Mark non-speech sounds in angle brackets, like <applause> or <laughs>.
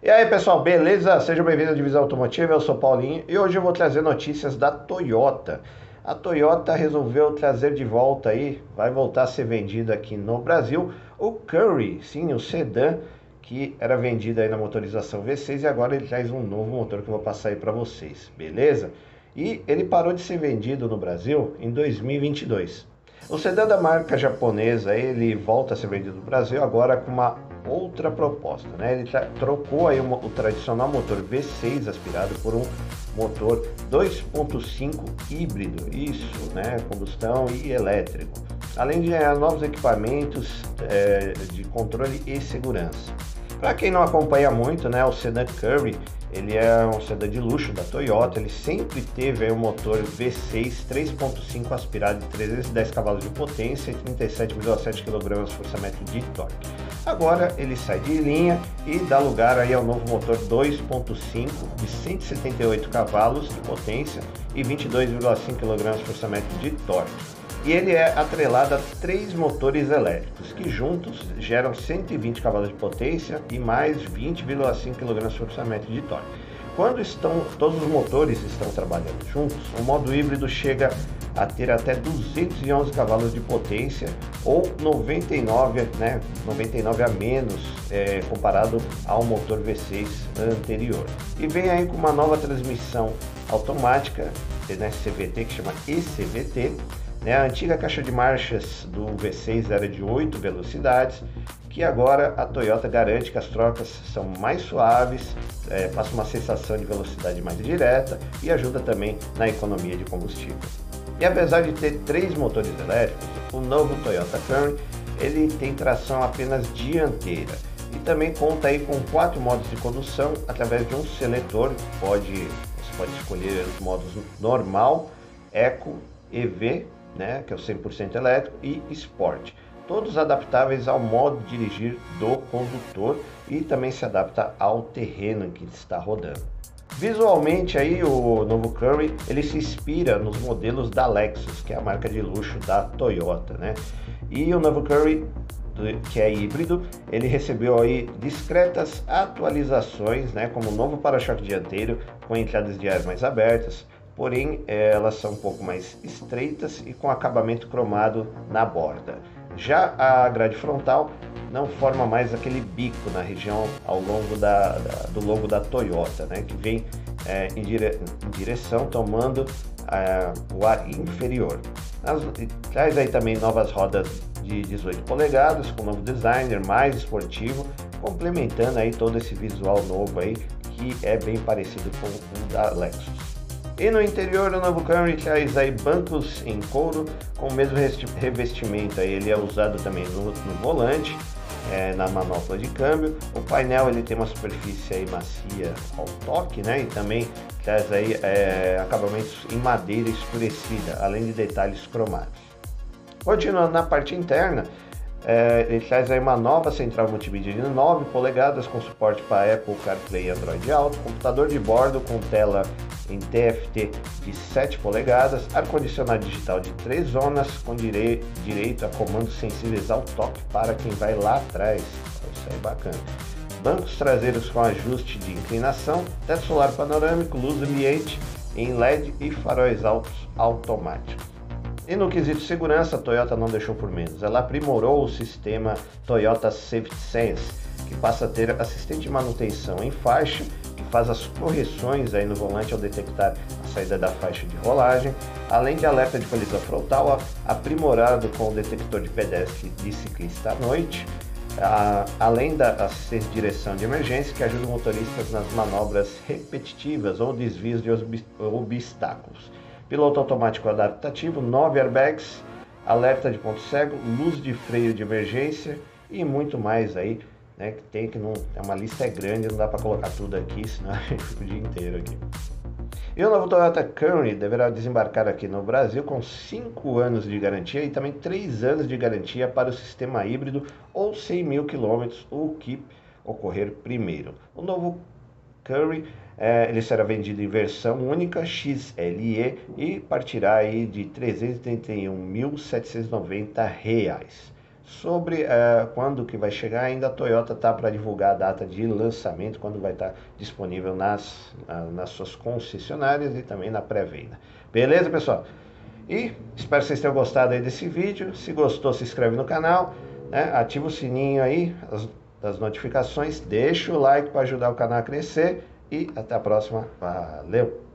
E aí pessoal, beleza? Seja bem-vindo à Divisão Automotiva, eu sou Paulinho e hoje eu vou trazer notícias da Toyota. A Toyota resolveu trazer de volta aí, vai voltar a ser vendido aqui no Brasil, o Curry, sim, o sedã que era vendido aí na motorização V6 e agora ele traz um novo motor que eu vou passar aí para vocês, beleza? E ele parou de ser vendido no Brasil em 2022. O sedã da marca japonesa, ele volta a ser vendido no Brasil agora com uma outra proposta, né? Ele trocou aí o, o tradicional motor V6 aspirado por um motor 2.5 híbrido, isso, né? Combustão e elétrico, além de novos equipamentos é, de controle e segurança. Para quem não acompanha muito, né, o sedã Curry, ele é um sedã de luxo da Toyota, ele sempre teve um motor V6 3.5 aspirado de 310 cavalos de potência e 37,7 kg força-metro de torque. Agora ele sai de linha e dá lugar aí ao novo motor 2.5 de 178 cavalos de potência e 22,5 kg força-metro de torque. E ele é atrelado a três motores elétricos que juntos geram 120 cavalos de potência e mais 20,5 kg de torque. Quando estão todos os motores estão trabalhando juntos, o modo híbrido chega a ter até 211 cavalos de potência ou 99, né, 99 a menos é, comparado ao motor V6 anterior. E vem aí com uma nova transmissão automática, né, CVT, que chama ECVT. Né, a antiga caixa de marchas do V6 era de 8 velocidades, que agora a Toyota garante que as trocas são mais suaves, é, passa uma sensação de velocidade mais direta e ajuda também na economia de combustível. E apesar de ter três motores elétricos, o novo Toyota Camry ele tem tração apenas dianteira e também conta aí com quatro modos de condução através de um seletor. Pode, você pode escolher os modos normal, Eco, EV, né, que é o 100% elétrico, e Sport. Todos adaptáveis ao modo de dirigir do condutor e também se adapta ao terreno que está rodando. Visualmente aí o novo Curry ele se inspira nos modelos da Lexus, que é a marca de luxo da Toyota, né? E o novo Curry que é híbrido, ele recebeu aí discretas atualizações, né, como o novo para-choque dianteiro com entradas de ar mais abertas, porém elas são um pouco mais estreitas e com acabamento cromado na borda. Já a grade frontal não forma mais aquele bico na região ao longo da, da do logo da Toyota, né, que vem é, em, dire, em, direção tomando é, o ar inferior. As, traz aí também novas rodas de 18 polegadas com novo designer mais esportivo, complementando aí todo esse visual novo aí que é bem parecido com o da Lexus. E no interior do novo Camry traz aí bancos em couro com o mesmo revestimento. Aí ele é usado também no, no volante, é, na manopla de câmbio. O painel ele tem uma superfície aí macia ao toque, né? E também traz aí é, acabamentos em madeira escurecida, além de detalhes cromados. Continuando na parte interna, é, ele traz aí uma nova central multimídia de 9 polegadas com suporte para Apple CarPlay e Android Auto, computador de bordo com tela em TFT de 7 polegadas, ar-condicionado digital de 3 zonas com direi direito a comandos sensíveis ao toque para quem vai lá atrás. Isso aí é bacana. Bancos traseiros com ajuste de inclinação, teto solar panorâmico, luz ambiente em LED e faróis altos automáticos. E no quesito segurança, a Toyota não deixou por menos. Ela aprimorou o sistema Toyota Safety Sense, que passa a ter assistente de manutenção em faixa, que faz as correções aí no volante ao detectar a saída da faixa de rolagem, além de alerta de colisão frontal aprimorado com o detector de pedestre de ciclista à noite, a, além da assistência de direção de emergência que ajuda motoristas nas manobras repetitivas ou desvios de obstáculos piloto automático adaptativo, 9 airbags, alerta de ponto cego, luz de freio de emergência e muito mais aí, né, que tem que não, é uma lista é grande, não dá para colocar tudo aqui, senão <laughs> o dia inteiro aqui. E o novo Toyota Camry deverá desembarcar aqui no Brasil com 5 anos de garantia e também 3 anos de garantia para o sistema híbrido ou 100 mil quilômetros, o que ocorrer primeiro. O novo Curry É, ele será vendido em versão única XLE e partirá aí de R$ 331.790. Sobre uh, quando que vai chegar, ainda a Toyota está para divulgar a data de lançamento, quando vai estar tá disponível nas, nas suas concessionárias e também na pré-venda. Beleza, pessoal? E espero que vocês tenham gostado aí desse vídeo. Se gostou, se inscreve no canal, né? ativa o sininho aí as, das notificações, deixa o like para ajudar o canal a crescer e até a próxima. Valeu!